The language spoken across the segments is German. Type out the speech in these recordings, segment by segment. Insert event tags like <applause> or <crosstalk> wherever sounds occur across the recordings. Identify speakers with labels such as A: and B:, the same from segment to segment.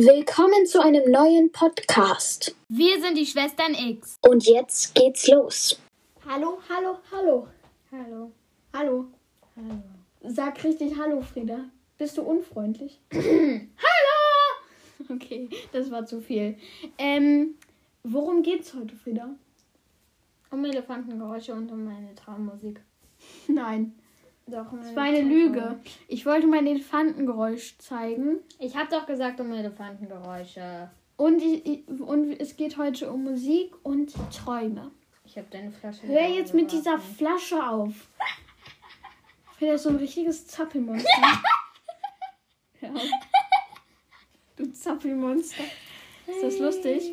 A: Willkommen zu einem neuen Podcast.
B: Wir sind die Schwestern X.
A: Und jetzt geht's los.
C: Hallo, hallo, hallo.
B: Hallo.
C: Hallo.
B: Hallo.
C: Sag richtig Hallo, Frieda. Bist du unfreundlich? <clears throat>
B: Hallo!
C: Okay, das war zu viel. Ähm, worum geht's heute, Frieda?
B: Um Elefantengeräusche und um meine Traummusik. <laughs>
C: Nein,
B: Doch,
C: das war eine Lüge. Ich wollte mein Elefantengeräusch zeigen.
B: Ich habe doch gesagt um Elefantengeräusche.
C: Und, ich, ich- und es geht heute um Musik und Träume.
B: Ich habe deine Flasche.
C: Hör jetzt mit dieser. Flasche auf. <laughs> Frieda ist so ein richtiges Zappelmonster. <laughs> Auf. Du Zappelmonster. Ist das lustig?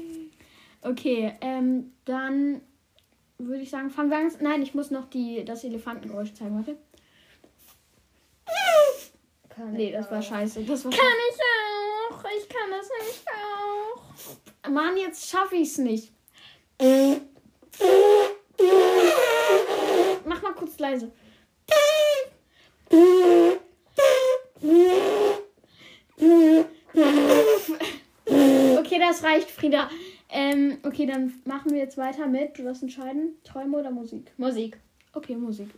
C: Okay, ähm, dann würde ich sagen, fangen wir an. Nein, ich muss noch die, das Elefantengeräusch zeigen. Warte.
B: Kann
C: Nee, das war
B: auch.
C: scheiße. Das war
B: Kann ich auch. Ich kann das nicht auch.
C: Mann, jetzt schaffe ich es nicht. Mach mal kurz leise. Okay, das reicht, Frieda. Ähm, okay, dann machen wir jetzt weiter mit. Du wirst entscheiden, Träume oder Musik.
B: Musik.
C: Okay, Musik.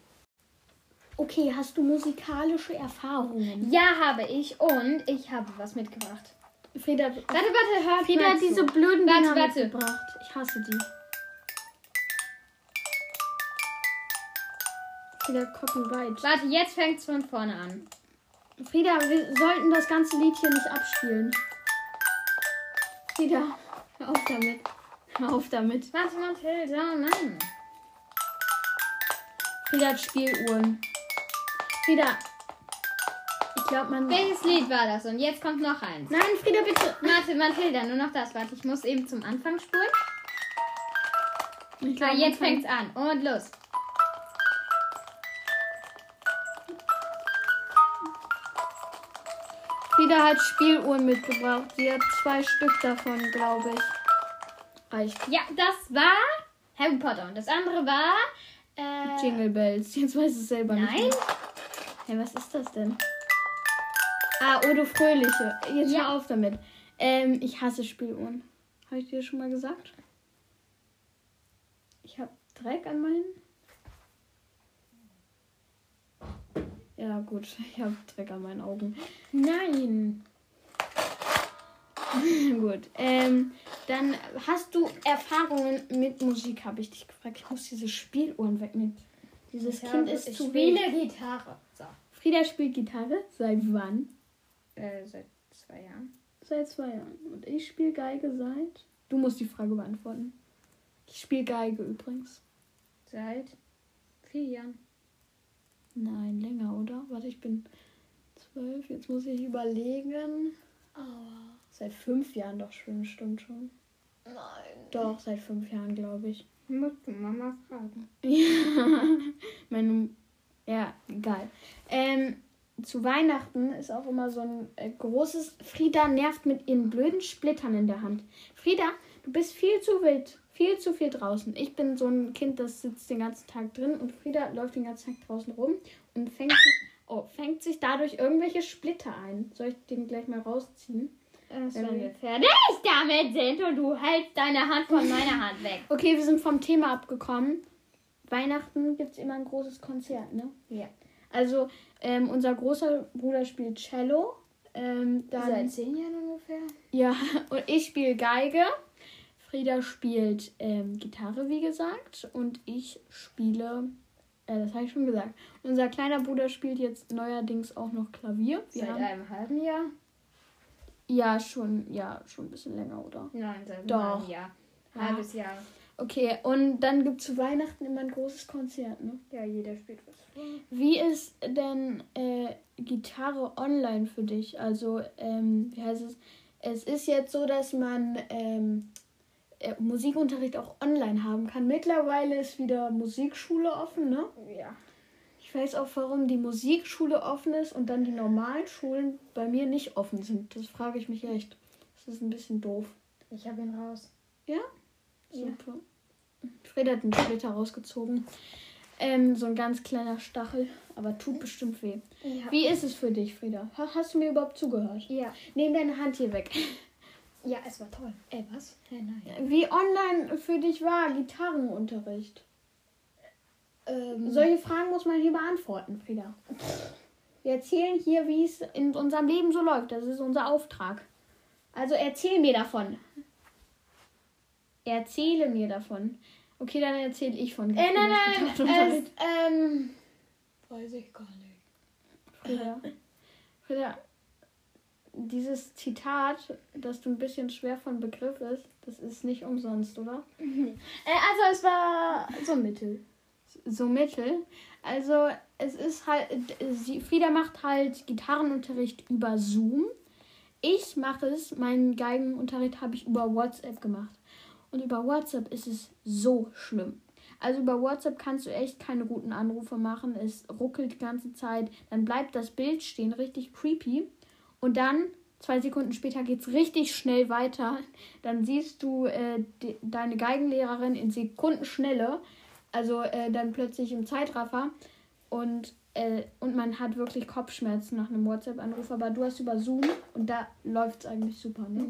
C: Okay, hast du musikalische Erfahrungen?
B: Ja, habe ich. Und ich habe was mitgebracht.
C: Frieda,
B: Warte, warte, hört
C: Frieda hat diese blöden
B: Warte,
C: Dinger
B: warte.
C: mitgebracht. Ich hasse die. Frieda, Copyright.
B: Warte, jetzt fängt's von vorne an.
C: Frieda, wir sollten das ganze Lied hier nicht abspielen. Frieda, hör auf damit. Hör auf damit.
B: Warte, Mathilda, oh Mann.
C: Frieda hat Spieluhren. Frieda, ich glaube, man...
B: Welches Lied war das? Und jetzt kommt noch eins.
C: Nein, Frieda, bitte.
B: Warte, Mathilda, nur noch das. Warte, ich muss eben zum Anfang spulen.
C: Ich
B: Ah,
C: glaub,
B: jetzt
C: man kann-
B: fängt's an. Und los.
C: Frieda hat Spieluhren mitgebracht. Sie hat zwei Stück davon, glaube ich. Reicht.
B: Ja, das war Harry Potter. Und das andere war. Äh,
C: Jingle Bells. Jetzt weiß es selber nicht.
B: Nein.
C: Hey, was ist das denn? Ah, Odo Fröhliche. Jetzt
B: Ja.
C: hör auf damit. Ähm, ich hasse Spieluhren. Habe ich dir schon mal gesagt? Ich habe Dreck an meinen. Ja, gut. <laughs> Ich habe Dreck an meinen Augen. Nein. <laughs> gut. Ähm, dann hast du Erfahrungen mit Musik, habe ich dich gefragt. Ich muss diese Spieluhren wegnehmen. Dieses
B: ich
C: Kind ist
B: ich
C: zu
B: spiele
C: wenig.
B: Gitarre. So.
C: Frieda spielt Gitarre. Seit wann?
B: Äh, seit zwei Jahren.
C: Seit zwei Jahren. Und ich spiele Geige seit. Du musst die Frage beantworten. Ich spiele Geige übrigens.
B: Seit vier Jahren.
C: Nein, länger, oder? Warte, ich bin zwölf. Jetzt muss ich überlegen. Seit fünf Jahren doch schon, stimmt schon.
B: Nein.
C: Doch, seit fünf Jahren, glaube ich.
B: Musst du Mama fragen. <laughs>
C: Ja, meine, ja, egal. Ähm, zu Weihnachten ist auch immer so ein äh, großes. Frieda nervt mit ihren blöden Splittern in der Hand. Frieda, du bist viel zu wild, viel zu viel draußen. Ich bin so ein Kind, das sitzt den ganzen Tag drin und Frieda läuft den ganzen Tag draußen rum und fängt sich, oh, fängt sich dadurch irgendwelche Splitter ein. Soll ich den gleich mal rausziehen?
B: Erst wenn wir fertig damit sind und du hältst deine Hand von meiner Hand weg.
C: Okay, wir sind vom Thema abgekommen. Weihnachten gibt es immer ein großes Konzert, ne?
B: Ja.
C: Also, ähm, unser großer Bruder spielt Cello. Ähm, dann,
B: Seit zehn Jahren ungefähr.
C: ja, <laughs> und ich spiele Geige. Frieda spielt ähm, Gitarre, wie gesagt. Und ich spiele, äh, das habe ich schon gesagt. Unser kleiner Bruder spielt jetzt neuerdings auch noch Klavier. Wir
B: Seit
C: haben,
B: einem halben Jahr?
C: Ja, schon, ja, schon ein bisschen länger, oder?
B: Nein, seit einem
C: Doch.
B: halben Jahr. Halbes Jahr.
C: Okay, und dann gibt es zu Weihnachten immer ein großes Konzert, ne?
B: Ja, jeder spielt was.
C: Wie ist denn äh, Gitarre online für dich? Also, ähm, wie heißt es? Es ist jetzt so, dass man ähm, äh, Musikunterricht auch online haben kann. Mittlerweile ist wieder Musikschule offen, ne?
B: Ja.
C: Ich weiß auch, warum die Musikschule offen ist und dann die normalen Schulen bei mir nicht offen sind. Das frage ich mich echt. Das ist ein bisschen doof.
B: Ich habe ihn raus.
C: Ja?
B: Ja.
C: Super. Fred hat den Splitter rausgezogen. Ähm, so ein ganz kleiner Stachel, aber tut bestimmt weh.
B: Ja.
C: Wie ist es für dich, Frieda? Ha- Hast du mir überhaupt zugehört?
B: Ja.
C: Nehm deine Hand hier weg.
B: Ja, es war toll. Äh, was? Äh, nein.
C: Wie online für dich war Gitarrenunterricht?
B: Ähm,
C: Solche Fragen muss man hier beantworten, Frieda. Wir erzählen hier, wie es in unserem Leben so läuft. Das ist unser Auftrag. Also erzähl mir davon. Erzähle mir davon. Okay, dann erzähle ich von
B: äh, nein, nein, es, ähm, weiß ich gar nicht.
C: Frieda, Frieda, dieses Zitat, das du ein bisschen schwer von Begriff ist, das ist nicht umsonst, oder? <laughs>
B: Äh, also es war so mittel.
C: So mittel. Also es ist halt, sie, Frieda macht halt Gitarrenunterricht über Zoom. Ich mache es, meinen Geigenunterricht habe ich über WhatsApp gemacht. Und über WhatsApp ist es so schlimm. Also über WhatsApp kannst du echt keine guten Anrufe machen. Es ruckelt die ganze Zeit. Dann bleibt das Bild stehen, richtig creepy. Und dann, zwei Sekunden später, geht es richtig schnell weiter. Dann siehst du äh, die, deine Geigenlehrerin in Sekundenschnelle. Also äh, dann plötzlich im Zeitraffer. Und, äh, und man hat wirklich Kopfschmerzen nach einem WhatsApp-Anruf. Aber du hast über Zoom und da läuft es eigentlich super, ne?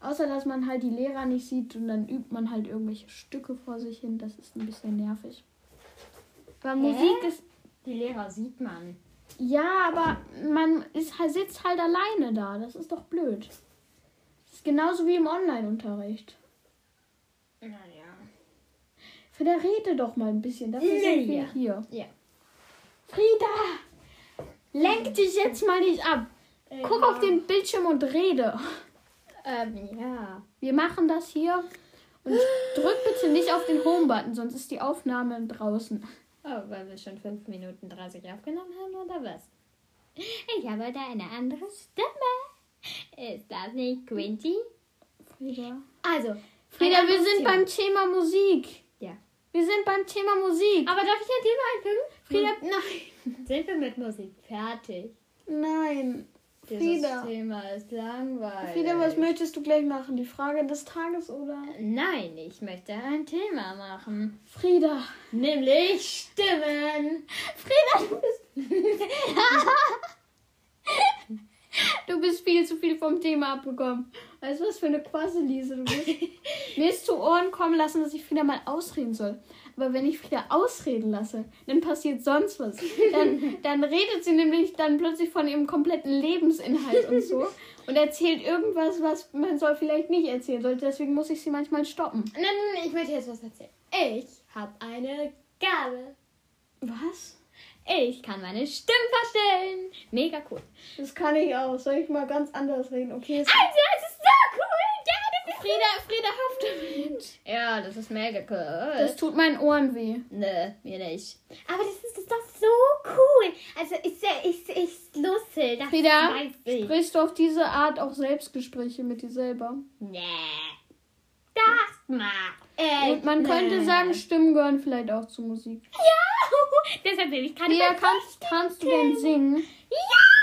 C: Außer, dass man halt die Lehrer nicht sieht und dann übt man halt irgendwelche Stücke vor sich hin. Das ist ein bisschen nervig. Aber Musik ist.
B: Die Lehrer sieht man.
C: Ja, aber man ist, halt- sitzt halt alleine da. Das ist doch blöd. Das ist genauso wie im Online-Unterricht.
B: Naja.
C: Der rede doch mal ein bisschen. Dafür sind wir
B: Ja.
C: hier.
B: Ja.
C: Frieda! Lenk dich jetzt mal nicht ab. Guck auf den Bildschirm und rede.
B: Ähm, ja.
C: Wir machen das hier. Und drück bitte nicht auf den Home-Button, sonst ist die Aufnahme draußen.
B: Oh, weil wir schon 5 Minuten 30 aufgenommen haben, oder was? Ich habe heute eine andere Stimme. Ist das nicht Quinty?
C: Frieda.
B: Also,
C: Frieda, wir sind beim Thema Musik. Wir sind beim Thema Musik.
B: Aber darf ich ein Thema einfügen?
C: Frieda, nein.
B: Sind wir mit Musik fertig?
C: Nein.
B: Dieses
C: Frieda.
B: Thema ist langweilig.
C: Frieda, was möchtest du gleich machen? Die Frage des Tages oder?
B: Nein, ich möchte ein Thema machen.
C: Frieda.
B: Nämlich Stimmen.
C: Frieda, du bist. <laughs> du bist viel zu viel vom Thema abbekommen. Weißt du, was für eine Quasselise du bist? <laughs> Mir ist zu Ohren kommen lassen, dass ich Frieda mal ausreden soll. Aber wenn ich Frieda ausreden lasse, dann passiert sonst was. Dann, <laughs> dann redet sie nämlich dann plötzlich von ihrem kompletten Lebensinhalt und so. <laughs> Und erzählt irgendwas, was man soll vielleicht nicht erzählen sollte. Deswegen muss ich sie manchmal stoppen.
B: Nein, nein, nein, ich möchte jetzt was erzählen. Ich habe eine Gabe.
C: Was?
B: Ich kann meine Stimme verstellen. Mega cool.
C: Das kann ich auch. Soll ich mal ganz anders reden? Okay,
B: Also, es ist so cool. Ja, das ist
C: Frieda, Frieda, damit.
B: Ja, das ist mega cool.
C: Das tut meinen Ohren weh.
B: Nö, mir nicht. Aber das ist, das ist doch so cool. Also, ist ja, ist, ist lustig. Das
C: Frieda, sprichst du auf diese Art auch Selbstgespräche mit dir selber?
B: Nee. Das mal. Äh,
C: Und man könnte
B: nee.
C: sagen, Stimmen gehören vielleicht auch zu Musik.
B: Ja, <laughs> deshalb will ich keine
C: Frieda, kannst, kannst du denn singen?
B: Ja!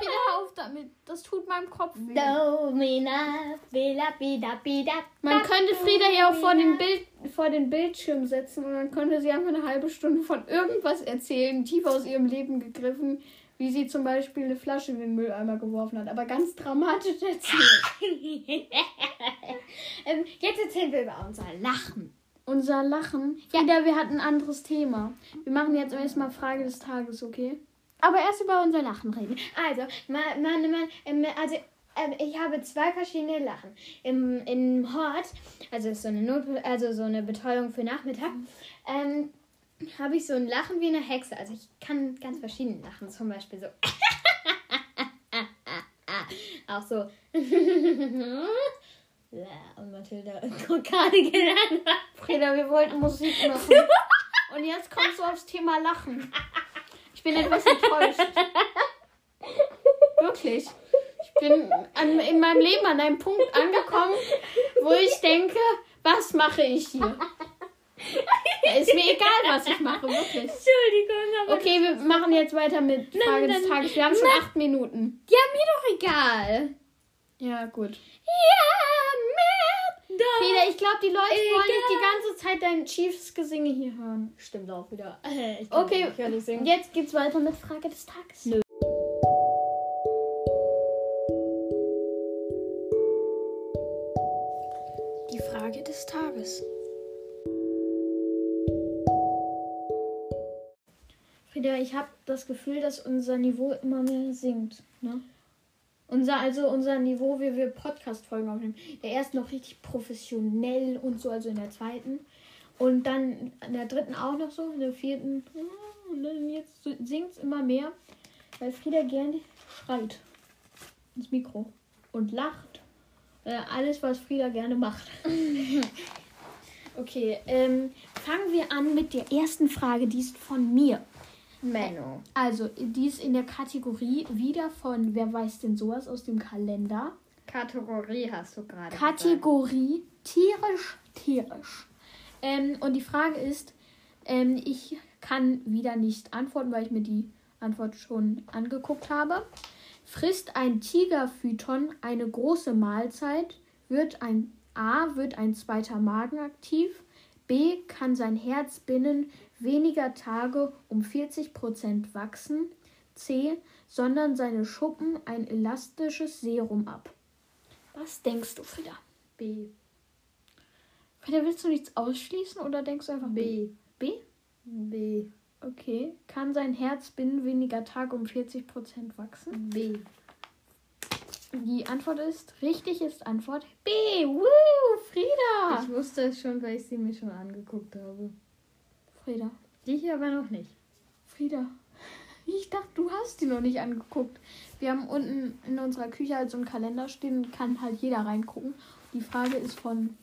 C: Frieda, hör auf damit. Das tut meinem Kopf weh.
B: Domina, bila, bida, bida.
C: Man könnte Frieda ja auch vor den, Bild, vor den Bildschirm setzen und dann könnte sie einfach eine halbe Stunde von irgendwas erzählen, tief aus ihrem Leben gegriffen, wie sie zum Beispiel eine Flasche in den Mülleimer geworfen hat. Aber ganz dramatisch erzählt. <laughs>
B: ähm, jetzt erzählen wir über unser Lachen.
C: Unser Lachen. Frieda, wir hatten ein anderes Thema. Wir machen jetzt erstmal Frage des Tages, okay?
B: Aber erst über unser Lachen reden. Also, man, man, man, ähm, also ähm, ich habe zwei verschiedene Lachen. Im, Im Hort, also ist so eine Not, also so eine Betreuung für Nachmittag, ähm, habe ich so ein Lachen wie eine Hexe. Also ich kann ganz verschieden lachen. Zum Beispiel so. <laughs> Auch so. <laughs> <laughs> Ja, Und Mathilda <laughs> gerade gelernt hat.
C: Frieda, wir wollten Musik <laughs> machen. Und jetzt kommst du aufs Thema Lachen. Ich bin etwas enttäuscht. Wirklich. Ich bin an, in meinem Leben an einem Punkt angekommen, wo ich denke, was mache ich hier? Ja, ist mir egal, was ich mache, wirklich.
B: Entschuldigung, aber.
C: Okay, wir machen jetzt weiter mit Frage des Tages. Wir haben schon acht Minuten.
B: Ja, mir doch egal.
C: Ja, gut.
B: Ja, mir doch.
C: Frieda, ich glaube, die Leute wollen nicht die ganze Zeit dein Chiefs Gesinge hier hören.
B: Stimmt auch wieder. <laughs> Ich kann
C: Okay,
B: nicht ehrlich singen.
C: jetzt geht's weiter mit Frage des Tages.
B: Nö.
C: die Frage des Tages. Frieda, ich habe das Gefühl, dass unser Niveau immer mehr sinkt. Ne? Unser, also unser Niveau, wie wir Podcast-Folgen aufnehmen. Der erste noch richtig professionell und so, also in der zweiten. Und dann in der dritten auch noch so, in der vierten. ah, Und dann jetzt sinkt es immer mehr, weil Frieda gerne schreit ins Mikro und lacht. Äh, alles, was Frieda gerne macht. <laughs> okay, ähm, fangen wir an mit der ersten Frage, die ist von mir.
B: Menno.
C: Also, die ist in der Kategorie wieder von Wer weiß denn sowas aus dem Kalender.
B: Kategorie hast du gerade. gesagt.
C: Kategorie tierisch, tierisch. Ähm, und die Frage ist, ähm, ich kann wieder nicht antworten, weil ich mir die Antwort schon angeguckt habe. Frisst ein Tigerphyton eine große Mahlzeit, wird ein A, wird ein zweiter Magen aktiv, B, kann sein Herz binnen weniger Tage um 40% wachsen, C, sondern seine Schuppen ein elastisches Serum ab. Was denkst du, Frieda?
B: B.
C: Frieda, willst du nichts ausschließen oder denkst du einfach B?
B: B.
C: B? Okay. Kann sein Herz binnen weniger Tage um 40% wachsen?
B: B.
C: Die Antwort ist, richtig ist Antwort B. Woo, Frieda!
B: Ich wusste es schon, weil ich sie mir schon angeguckt habe.
C: Frieda,
B: Dich aber noch nicht.
C: Frieda. Ich dachte, du hast die noch nicht angeguckt. Wir haben unten in unserer Küche halt so einen Kalender stehen, kann halt jeder reingucken. Die Frage ist von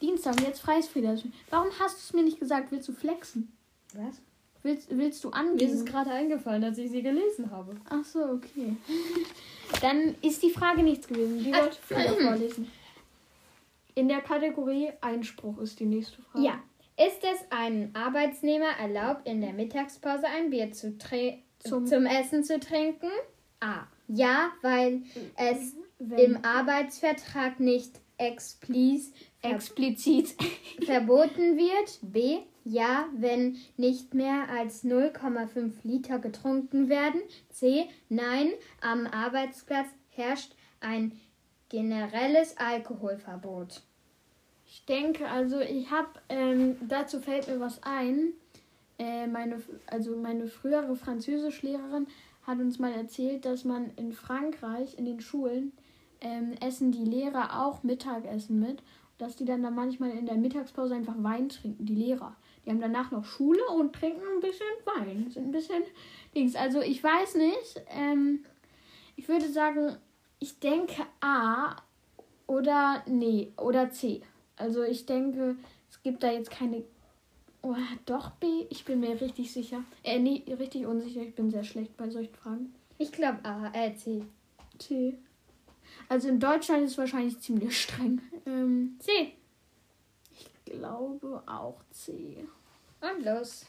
C: Dienstag. Jetzt frei ist Frieda. Warum hast du es mir nicht gesagt? Willst du flexen?
B: Was?
C: Willst, willst du
B: Mir ist es
C: angeben?
B: gerade eingefallen, als ich sie gelesen habe.
C: Ach so, okay. <laughs> Dann ist die Frage nichts gewesen. Die wollte Frieda vorlesen. In der Kategorie Einspruch ist die nächste Frage.
B: Ja. Ist es einem Arbeitsnehmer erlaubt, in der Mittagspause ein Bier zu
C: Zum-
B: zum, Essen zu trinken? A. Ja, weil es
C: Wenn
B: im Arbeitsvertrag nicht explizit
C: explizit. <laughs>
B: verboten wird. B. Ja, wenn nicht mehr als 0,5 Liter getrunken werden. C. Nein, am Arbeitsplatz herrscht ein generelles Alkoholverbot.
C: Ich denke, also ich habe, ähm, dazu fällt mir was ein. Äh, meine, also meine frühere Französischlehrerin hat uns mal erzählt, dass man in Frankreich in den Schulen ähm, essen die Lehrer auch Mittagessen mit. Dass die dann, dann manchmal in der Mittagspause einfach Wein trinken, die Lehrer. Die haben danach noch Schule und trinken ein bisschen Wein. Sind ein bisschen Dings. Also ich weiß nicht. Ähm, ich würde sagen, ich denke A oder nee, oder C. Also ich denke, es gibt da jetzt keine. Oh, doch B. Ich bin mir richtig sicher. Äh, nee, richtig unsicher. Ich bin sehr schlecht bei solchen Fragen.
B: Ich glaube A, äh, C.
C: C. Also in Deutschland ist es wahrscheinlich ziemlich streng. Ähm,
B: C.
C: ich glaube auch C.
B: Und los.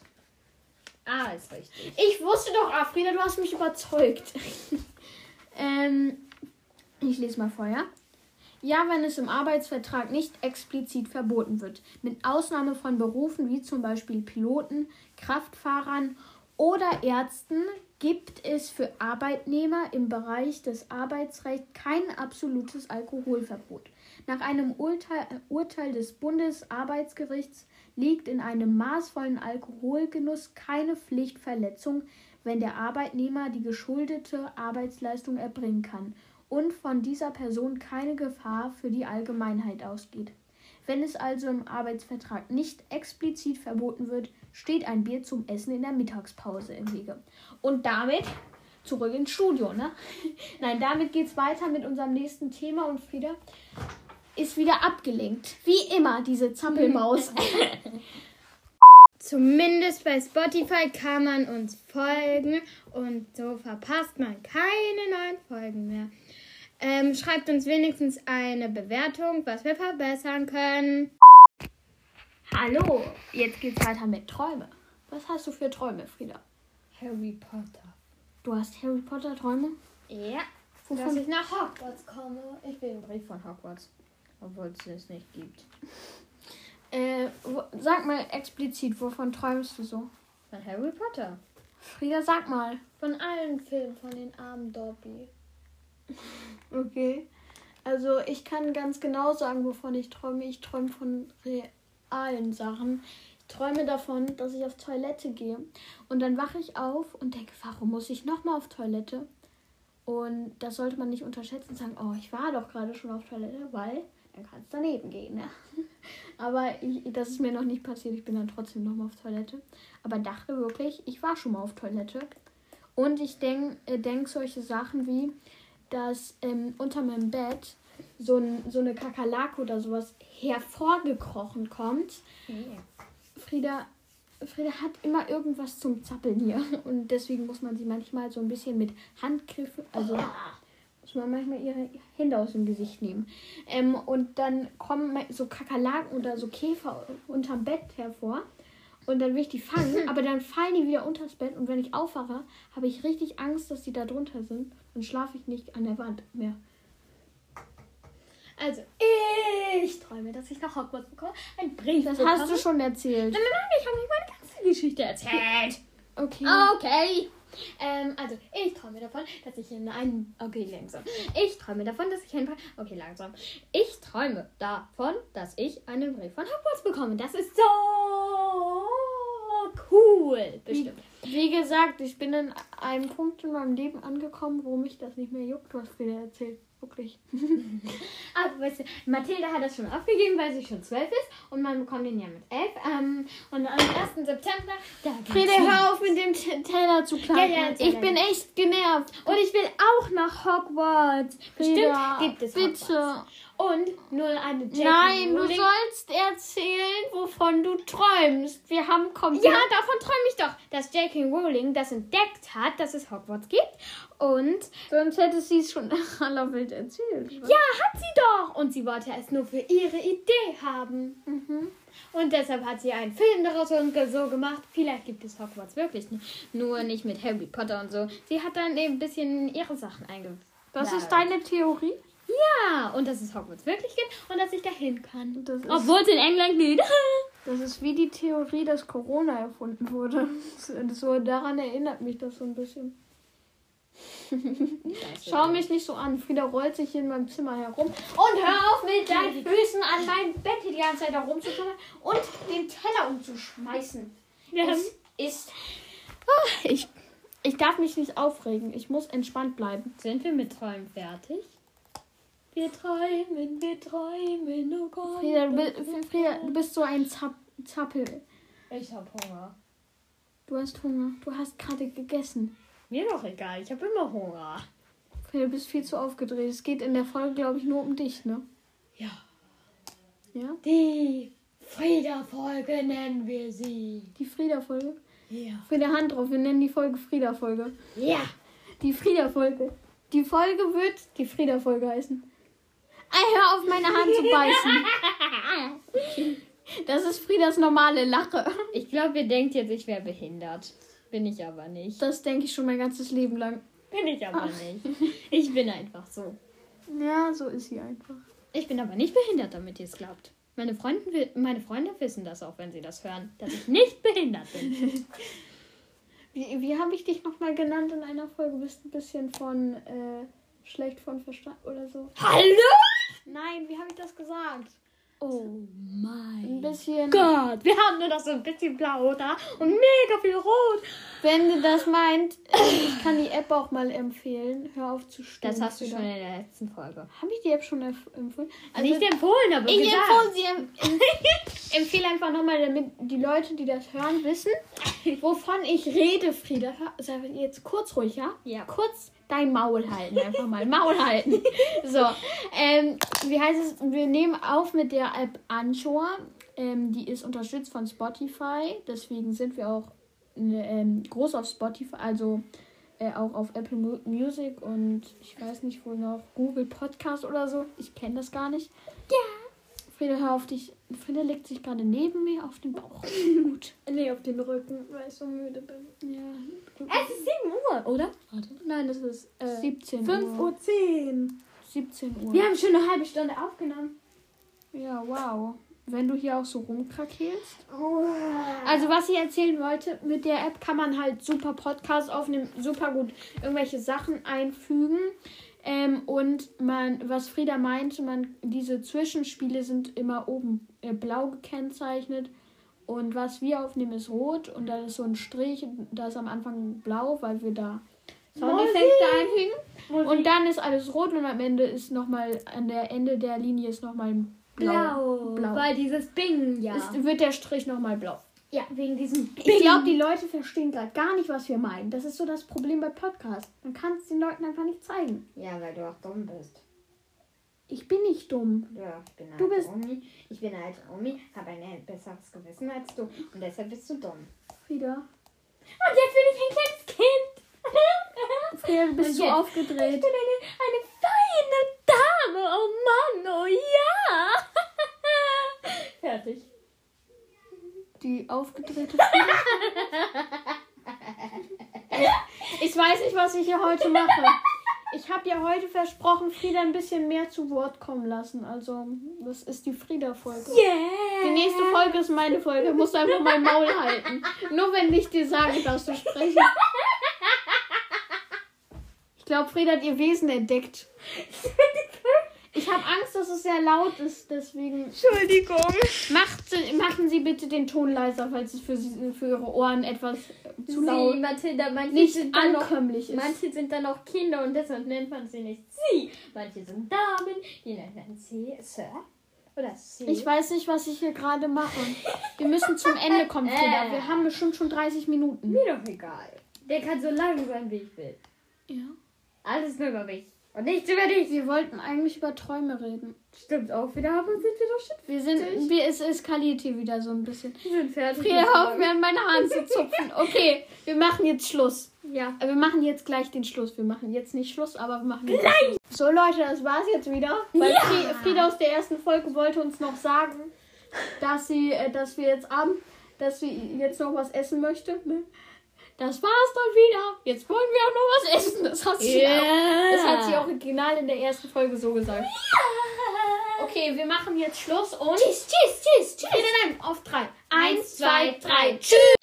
B: A ist richtig.
C: Ich wusste doch, Afrida, du hast mich überzeugt. <laughs> ähm, ich lese mal vor, ja? Ja, wenn es im Arbeitsvertrag nicht explizit verboten wird, mit Ausnahme von Berufen wie zum Beispiel Piloten, Kraftfahrern oder Ärzten, gibt es für Arbeitnehmer im Bereich des Arbeitsrechts kein absolutes Alkoholverbot. Nach einem Urteil, des Bundesarbeitsgerichts liegt in einem maßvollen Alkoholgenuss keine Pflichtverletzung, wenn der Arbeitnehmer die geschuldete Arbeitsleistung erbringen kann und von dieser Person keine Gefahr für die Allgemeinheit ausgeht. Wenn es also im Arbeitsvertrag nicht explizit verboten wird, steht ein Bier zum Essen in der Mittagspause im Wege. Und damit zurück ins Studio, ne? <laughs> Nein, damit geht's weiter mit unserem nächsten Thema und Frieda ist wieder abgelenkt. Wie immer, diese Zappelmaus. <laughs>
B: Zumindest bei Spotify kann man uns folgen und so verpasst man keine neuen Folgen mehr. Ähm, schreibt uns wenigstens eine Bewertung, was wir verbessern können.
C: Hallo, jetzt geht's weiter mit Träume. Was hast du für Träume, Frieda?
B: Harry Potter.
C: Du hast Harry Potter Träume?
B: Ja, dass
C: Wovon?
B: ich nach Hogwarts komme. Ich will einen Brief von Hogwarts, obwohl es es nicht gibt. <laughs>
C: Äh, wo, sag mal explizit, wovon träumst du so?
B: Von Harry Potter.
C: Frieda, sag mal.
B: Von allen Filmen von den armen Dobby.
C: Okay. Also ich kann ganz genau sagen, wovon ich träume. Ich träume von realen Sachen. Ich träume davon, dass ich auf Toilette gehe. Und dann wache ich auf und denke, warum muss ich nochmal auf Toilette? Und das sollte man nicht unterschätzen. Sagen, oh, ich war doch gerade schon auf Toilette, weil dann kann es daneben gehen. Ne? <laughs> Aber ich, das ist mir noch nicht passiert. Ich bin dann trotzdem nochmal auf Toilette. Aber dachte wirklich, ich war schon mal auf Toilette. Und ich denke äh, denk solche Sachen wie, dass ähm, unter meinem Bett so, ein, so eine Kakerlake oder sowas hervorgekrochen kommt. Frieda, Frieda hat immer irgendwas zum Zappeln hier. <laughs> Und deswegen muss man sie manchmal so ein bisschen mit Handgriffen, also muss man manchmal ihre Hände aus dem Gesicht nehmen. Ähm, und dann kommen so Kakerlaken oder so Käfer unterm Bett hervor. Und dann will ich die fangen, <laughs> aber dann fallen die wieder unters Bett. Und wenn ich aufwache, habe ich richtig Angst, dass die da drunter sind. Dann schlafe ich nicht an der Wand mehr.
B: Also, ich träume, dass ich nach Hogwarts bekomme. Ein Brief.
C: Das hast du schon erzählt.
B: Nein, nein, nein, ich habe nicht meine ganze Geschichte erzählt.
C: Okay.
B: Okay. Ähm, also, ich träume davon, dass ich in einen. Okay, langsam. Ich träume davon, dass ich einen. Okay, langsam. Ich träume davon, dass ich einen Brief von Hogwarts bekomme. Das ist so cool. Bestimmt.
C: Wie gesagt, ich bin in einem Punkt in meinem Leben angekommen, wo mich das nicht mehr juckt, was Frieda erzählt. Wirklich.
B: Aber <laughs> weißt du, Mathilda hat das schon aufgegeben, weil sie schon zwölf ist und man bekommt den ja mit elf. Ähm, und am 1. September, da
C: Frieda, hör auf mit dem Teller zu klappen.
B: Ja, ja,
C: ich bin echt genervt. Und ich will auch nach Hogwarts.
B: Bestimmt
C: Frieda,
B: gibt es
C: Bitte.
B: Hogwarts. Und nur eine J.K.
C: Nein, du
B: Rowling-
C: sollst erzählen, wovon du träumst. Wir haben komplett.
B: Ja, davon träume ich doch, dass J.K. Rowling das entdeckt hat, dass es Hogwarts gibt. Und
C: Sonst hätte sie es schon <laughs> aller Welt erzählt.
B: ja, hat sie doch. Und sie wollte es nur für ihre Idee haben.
C: Mhm.
B: Und deshalb hat sie einen Film daraus und so gemacht. Vielleicht gibt es Hogwarts wirklich. Nur nicht mit Harry Potter und so. Sie hat dann eben ein bisschen ihre Sachen eingebaut.
C: Das ist deine Theorie?
B: Ja, und dass es Hogwarts wirklich gibt und dass ich dahin kann.
C: Das
B: Obwohl es in England geht. <laughs>
C: das ist wie die Theorie, dass Corona erfunden wurde. Das, so, daran erinnert mich das so ein bisschen. <laughs> Schau mich nicht so an. Frieda rollt sich in meinem Zimmer herum. Und hör auf mit deinen Füßen an meinem Bett die ganze Zeit herumzuschütteln und den Teller umzuschmeißen.
B: Ja.
C: Es ist. Ah, Ich, ich darf mich nicht aufregen. Ich muss entspannt bleiben.
B: Sind wir mit Träumen fertig? Wir träumen, wir träumen, oh Gott.
C: Frieda, du, bi- Frieda, du bist so ein Zapp, Zappel.
B: Ich hab Hunger.
C: Du hast Hunger. Du hast gerade gegessen.
B: Mir doch egal, ich habe immer Hunger.
C: Frieda, du bist viel zu aufgedreht. Es geht in der Folge, glaube ich, nur um dich, ne?
B: Ja.
C: Ja?
B: Die Frieda-Folge nennen wir sie.
C: Die Frieda-Folge.
B: Ja.
C: Frieda Hand drauf. Wir nennen die Folge Frieda-Folge.
B: Ja.
C: Die Frieda-Folge. Die Folge wird die Frieda-Folge heißen. Hör auf, meine Hand zu beißen. <laughs> Das ist Friedas normale Lache.
B: Ich glaube, ihr denkt jetzt, ich wäre behindert. Bin ich aber nicht.
C: Das denke ich schon mein ganzes Leben lang.
B: Bin ich aber nicht. Ich bin einfach so.
C: Ja, so ist sie einfach.
B: Ich bin aber nicht behindert, damit ihr es glaubt. Meine, Freunden, meine Freunde wissen das auch, wenn sie das hören, dass ich nicht behindert bin. <laughs>
C: Wie, wie habe ich dich nochmal genannt in einer Folge? Bist ein bisschen von äh, schlecht von Verstand oder so.
B: Hallo?
C: Nein, wie habe ich das gesagt?
B: Oh
C: Ein
B: mein. Gott. Wir haben nur noch so ein bisschen blau da und mega viel rot.
C: Wenn du das meint, ich kann die App auch mal empfehlen. Hör auf zu stimmen.
B: Das hast du schon in der letzten Folge.
C: Habe ich die App schon empfohlen? Also,
B: nicht empfohlen, aber
C: ich
B: gesagt.
C: empfehle sie em <laughs> empfehle einfach nochmal, damit die Leute, die das hören, wissen, wovon ich rede, Frieda. Sei jetzt kurz ruhig, ja?
B: Ja.
C: Kurz dein Maul halten, einfach mal. Maul halten. So, ähm, wie heißt es? Wir nehmen auf mit der App Anchor. Ähm, die ist unterstützt von Spotify. Deswegen sind wir auch ne, ähm, groß auf Spotify, also äh, auch auf Apple Mu Music und ich weiß nicht, wo noch, Google Podcast oder so. Ich kenne das gar nicht. Ja. Frieda, hör auf dich. Frieda legt sich gerade neben mir auf den Bauch. <laughs> Gut.
B: Nee, auf den Rücken, weil ich so müde bin.
C: Ja.
B: Es ist 7 Uhr, oder? Warte. Nein, es ist äh,
C: 17
B: 5
C: Uhr.
B: Uhr 10.
C: 17 Uhr.
B: Wir haben schon eine halbe Stunde aufgenommen.
C: Ja, wow. Wenn du hier auch so rumkrakelst. Also was ich erzählen wollte, mit der App kann man halt super Podcasts aufnehmen, super gut irgendwelche Sachen einfügen. Ähm, und man, was Frieda meinte, man, diese Zwischenspiele sind immer oben äh, blau gekennzeichnet. Und was wir aufnehmen, ist rot. Und da ist so ein Strich, da ist am Anfang blau, weil wir da Soundeffekte einfügen. Und dann ist alles rot und am Ende ist nochmal, an der Ende der Linie ist nochmal blau.
B: Blau.
C: Blau.
B: Weil dieses Bing, ja.
C: Ist, wird der Strich nochmal blau.
B: Ja, wegen diesem Bing.
C: Ich glaube, die Leute verstehen gerade gar nicht, was wir meinen. Das ist so das Problem bei Podcasts. Man kann es den Leuten einfach nicht zeigen.
B: Ja, weil du auch dumm bist.
C: Ich bin nicht dumm.
B: Ja, ich bin
C: Du
B: alte
C: bist-
B: Omi. Ich bin eine alte Omi, habe ein besseres Gewissen als du. Und deshalb bist du dumm.
C: Frieda.
B: Und jetzt bin ich ein kleines Kind. <laughs>
C: Du bist
B: Und
C: so
B: jetzt?
C: aufgedreht.
B: Ich bin eine, eine feine Dame. Oh Mann, oh ja. <laughs> Fertig.
C: Die aufgedrehte ich weiß nicht, was ich hier heute mache. Ich habe ja heute versprochen, Frieda ein bisschen mehr zu Wort kommen lassen. Also, das ist die Frieda-Folge.
B: Yeah.
C: Die nächste Folge ist meine Folge. Du musst einfach mein Maul halten. Nur wenn ich dir sage, dass du sprechen. Ich glaube, Frieda hat ihr Wesen entdeckt. <laughs> Ich habe Angst, dass es sehr laut ist, deswegen
B: Entschuldigung.
C: macht, machen Sie bitte den Ton leiser, falls es für, sie, für Ihre Ohren etwas zu laut,
B: Sie, Mathilda, manche
C: nicht
B: sind dann noch
C: ankömmlich ist.
B: Manche sind dann auch Kinder und deshalb nennt man sie nicht sie. Manche sind Damen, die nennt man sie Sir oder sie.
C: Ich weiß nicht, was ich hier gerade mache. Wir müssen zum Ende kommen, <laughs> Frieda. Wir haben bestimmt schon 30 Minuten.
B: Mir doch egal. Der kann so lang sein, wie ich will.
C: Ja.
B: Alles nur über mich. Und nichts über dich.
C: Wir wollten eigentlich über Träume reden.
B: Stimmt auch wieder, aber sind wir doch schon.
C: Wir sind, wir, es eskaliert hier wieder so ein bisschen.
B: Wir sind fertig.
C: Frieda, hör auf mir an meine Haare zu zupfen. <laughs> Okay, wir machen jetzt Schluss.
B: Ja.
C: Wir machen jetzt gleich den Schluss. Wir machen jetzt nicht Schluss, aber wir machen jetzt Schluss. So Leute, das war's jetzt wieder. Weil Fri- Frieda aus der ersten Folge wollte uns noch sagen, dass sie, äh, dass wir jetzt abend, dass sie jetzt noch was essen möchte. Ne? Das war's dann wieder. Jetzt wollen wir auch noch was essen. Das hat sie,
B: Yeah.
C: auch, das hat sie original in der ersten Folge so gesagt. Okay, wir machen jetzt Schluss und.
B: Tschüss, tschüss, tschüss, tschüss.
C: Nein, nein, auf drei.
B: Eins, zwei, drei. Tschüss.